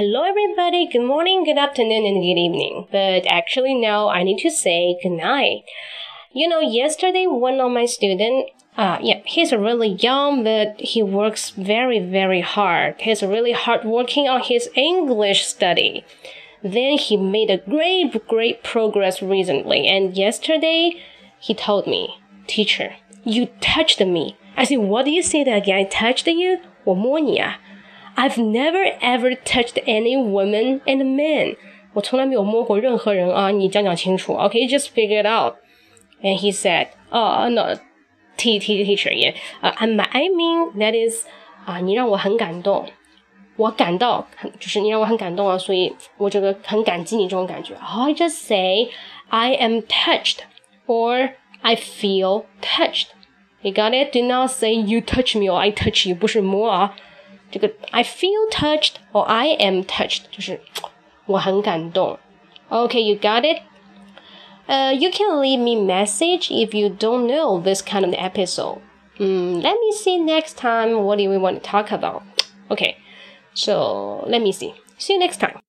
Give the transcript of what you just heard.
Hello, everybody. Good morning, good afternoon, and good evening. But actually, now I need to say good night. You know, yesterday one of my student, uh, yeah, he's really young, but he works very, very hard. He's really hard working on his English study. Then he made a great, great progress recently. And yesterday, he told me, teacher, you touched me. I said, what do you say that again? I touched you? 我摸你啊。 I've never ever touched any woman and man. 我从来没有摸过任何人啊！你讲讲清楚，OK? Just figure it out. And he said, "Oh no, T T teacher, yeah. Uh, I mean that is 啊，你让我很感动，我感到很就是你让我很感动啊，所以我这个很感激你这种感觉。I just say I am touched or I feel touched. You got it? Do not say you touch me or I touch you，不是摸啊。 这个 I feel touched or I am touched，就是我很感动。Okay, you got it. Uh, you can leave me message if you don't know this kind of episode. Mm, let me see next time what do we want to talk about. Okay, so let me see. See you next time.